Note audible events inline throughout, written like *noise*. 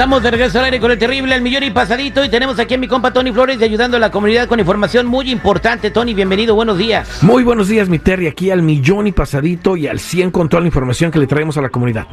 Estamos de regreso al aire con el terrible El Millón y Pasadito y tenemos aquí a mi compa Tony Flores de ayudando a la comunidad con información muy importante. Tony, bienvenido, buenos días. Muy buenos días, mi Terry, aquí al Millón y Pasadito y al 100 con toda la información que le traemos a la comunidad.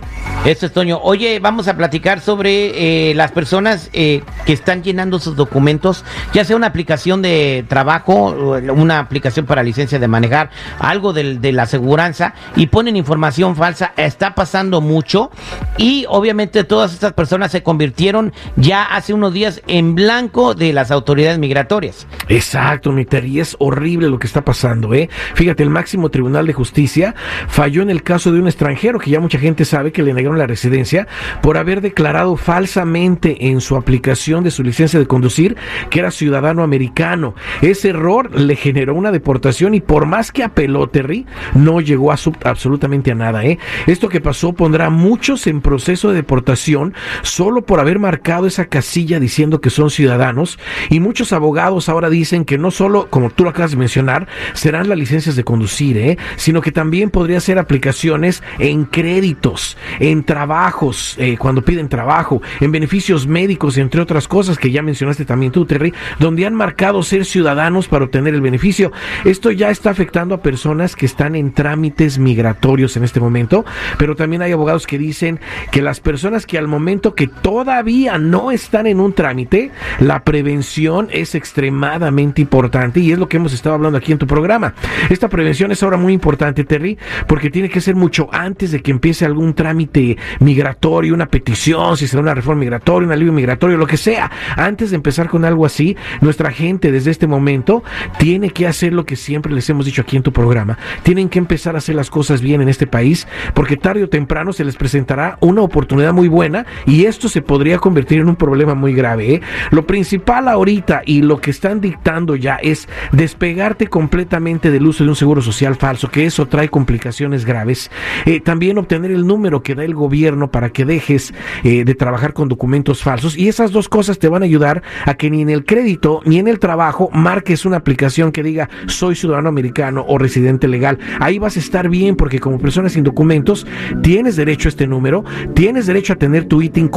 Esto es Toño. Oye, vamos a platicar sobre eh, las personas eh, que están llenando sus documentos, ya sea una aplicación de trabajo, una aplicación para licencia de manejar, algo de, de la aseguranza y ponen información falsa. Está pasando mucho y obviamente todas estas personas se convirtieron ya hace unos días en blanco de las autoridades migratorias. Exacto, mi Terry, es horrible lo que está pasando, ¿eh? Fíjate, el máximo tribunal de justicia falló en el caso de un extranjero que ya mucha gente sabe que le negaron la residencia por haber declarado falsamente en su aplicación de su licencia de conducir que era ciudadano americano. Ese error le generó una deportación y por más que apeló Terry, no llegó a absolutamente a nada, ¿eh? Esto que pasó pondrá a muchos en proceso de deportación solo por haber marcado esa casilla diciendo que son ciudadanos y muchos abogados ahora dicen que no solo, como tú lo acabas de mencionar, serán las licencias de conducir, ¿eh? sino que también podría ser aplicaciones en créditos, en trabajos, eh, cuando piden trabajo, en beneficios médicos, entre otras cosas que ya mencionaste también tú, Terry, donde han marcado ser ciudadanos para obtener el beneficio. Esto ya está afectando a personas que están en trámites migratorios en este momento, pero también hay abogados que dicen que las personas que al momento que todavía no están en un trámite, la prevención es extremadamente importante y es lo que hemos estado hablando aquí en tu programa. Esta prevención es ahora muy importante, Terry, porque tiene que ser mucho antes de que empiece algún trámite migratorio, una petición, si será una reforma migratoria, un alivio migratorio, lo que sea. Antes de empezar con algo así, nuestra gente desde este momento tiene que hacer lo que siempre les hemos dicho aquí en tu programa. Tienen que empezar a hacer las cosas bien en este país, porque tarde o temprano se les presentará una oportunidad muy buena y esto se podría convertir en un problema muy grave. ¿eh? Lo principal ahorita y lo que están dictando ya es despegarte completamente del uso de un seguro social falso, que eso trae complicaciones graves. Eh, también obtener el número que da el gobierno para que dejes eh, de trabajar con documentos falsos y esas dos cosas te van a ayudar a que ni en el crédito ni en el trabajo marques una aplicación que diga soy ciudadano americano o residente legal. Ahí vas a estar bien porque como persona sin documentos tienes derecho a este número, tienes derecho a tener tu ITIN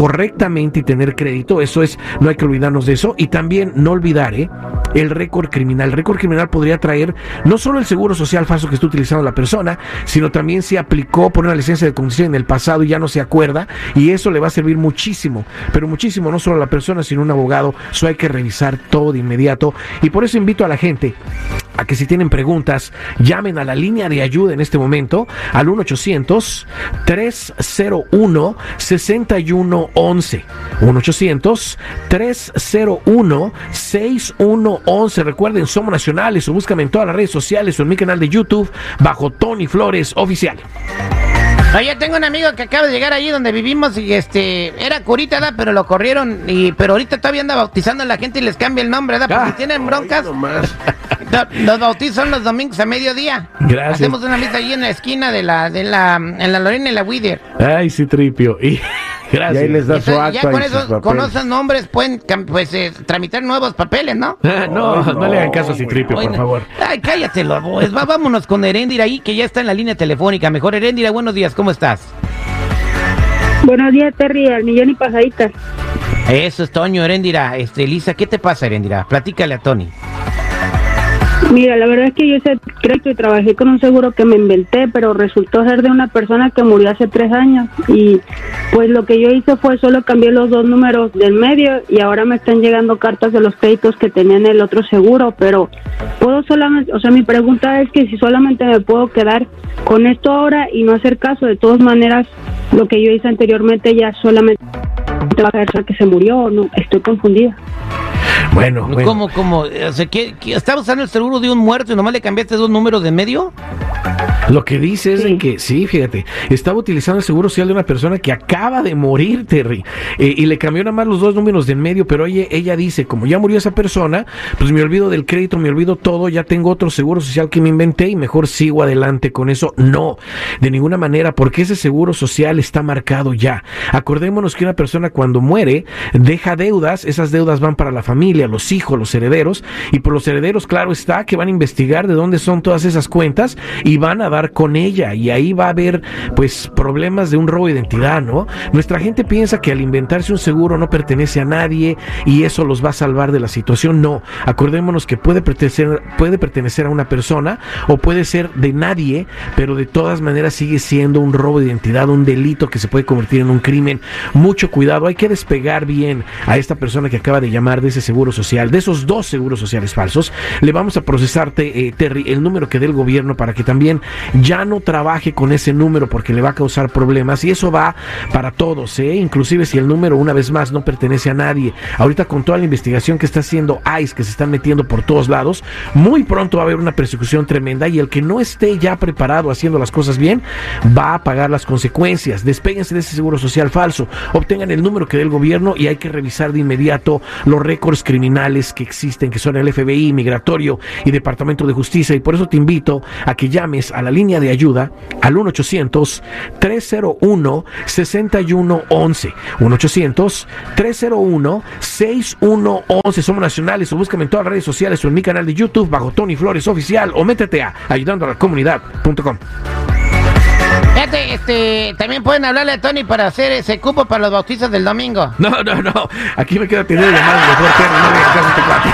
y tener crédito, eso es, no hay que olvidarnos de eso. Y también no olvidar ¿eh? el récord criminal. El récord criminal podría traer no solo el seguro social falso que está utilizando la persona, sino también si aplicó por una licencia de conducción en el pasado y ya no se acuerda, y eso le va a servir muchísimo, pero muchísimo, no solo a la persona, sino a un abogado. Eso hay que revisar todo de inmediato. Y por eso invito a la gente a que si tienen preguntas, llamen a la línea de ayuda en este momento al 1-800-301-6111. 1-800-301-6111. Recuerden, somos nacionales o búscame en todas las redes sociales o en mi canal de YouTube bajo Tony Flores Oficial. Oye, tengo un amigo que acaba de llegar ahí donde vivimos y este era curita, ¿da? pero lo corrieron y pero ahorita todavía anda bautizando a la gente y les cambia el nombre, ¿da? Porque ah, tienen broncas. *laughs* Los bautizos son los domingos a mediodía. Gracias. Hacemos una misa ahí en la esquina de la de la en la Lorena y la Wider. Ay, sí, tripio. Y *laughs* Gracias. Y ahí les da su acta Ya con, esos, con esos nombres pueden pues, eh, tramitar nuevos papeles, ¿no? *laughs* no, no, le hagan caso a Citripio, por favor. Ay, cállatelo, pues, va, vámonos con Heréndira ahí, que ya está en la línea telefónica. Mejor Heréndira, buenos días, ¿cómo estás? Buenos días, Terry, al millón y pasadita. Eso es Toño, Heréndira. Este, Elisa, ¿qué te pasa, Heréndira? Platícale a Tony. Mira, la verdad es que yo creo que trabajé con un seguro que me inventé, pero resultó ser de una persona que murió hace tres años. Y pues lo que yo hice fue solo cambiar los dos números del medio y ahora me están llegando cartas de los créditos que tenía en el otro seguro, pero puedo solamente, o sea, mi pregunta es que si solamente me puedo quedar con esto ahora y no hacer caso, de todas maneras, lo que yo hice anteriormente ya solamente va a que se murió o no, estoy confundida. Bueno, bueno. ¿Cómo, cómo? O sea, ¿qué, estaba usando el seguro de un muerto y nomás le cambiaste dos números de medio? Lo que dice es que, sí, fíjate, estaba utilizando el seguro social de una persona que acaba de morir, Terry, eh, y le cambió nada más los dos números del medio, pero ella, ella dice, como ya murió esa persona, pues me olvido del crédito, me olvido todo, ya tengo otro seguro social que me inventé y mejor sigo adelante con eso. No, de ninguna manera, porque ese seguro social está marcado ya. Acordémonos que una persona cuando muere deja deudas, esas deudas van para la familia, los hijos, los herederos, y por los herederos, claro está, que van a investigar de dónde son todas esas cuentas y van a dar con ella y ahí va a haber pues problemas de un robo de identidad, ¿no? Nuestra gente piensa que al inventarse un seguro no pertenece a nadie y eso los va a salvar de la situación. No, acordémonos que puede pertenecer, puede pertenecer a una persona o puede ser de nadie, pero de todas maneras sigue siendo un robo de identidad, un delito que se puede convertir en un crimen. Mucho cuidado, hay que despegar bien a esta persona que acaba de llamar de ese seguro social, de esos dos seguros sociales falsos. Le vamos a procesarte, eh, Terry, el número que dé el gobierno para que también ya no trabaje con ese número porque le va a causar problemas y eso va para todos, ¿eh? inclusive si el número una vez más no pertenece a nadie. Ahorita con toda la investigación que está haciendo ICE, que se están metiendo por todos lados, muy pronto va a haber una persecución tremenda y el que no esté ya preparado haciendo las cosas bien va a pagar las consecuencias. Despéguense de ese seguro social falso, obtengan el número que dé el gobierno y hay que revisar de inmediato los récords criminales que existen, que son el FBI, Migratorio y Departamento de Justicia. Y por eso te invito a que llames a la línea de ayuda al 1-800-301-6111. 1-800-301-6111. Somos nacionales o búscame en todas las redes sociales o en mi canal de YouTube bajo Tony Flores Oficial o métete a ayudando a la comunidad.com. Fíjate, este, también pueden hablarle a Tony para hacer ese cupo para los bautizos del domingo. No, no, no. Aquí me queda tener llamadas mejor, no me este cuate.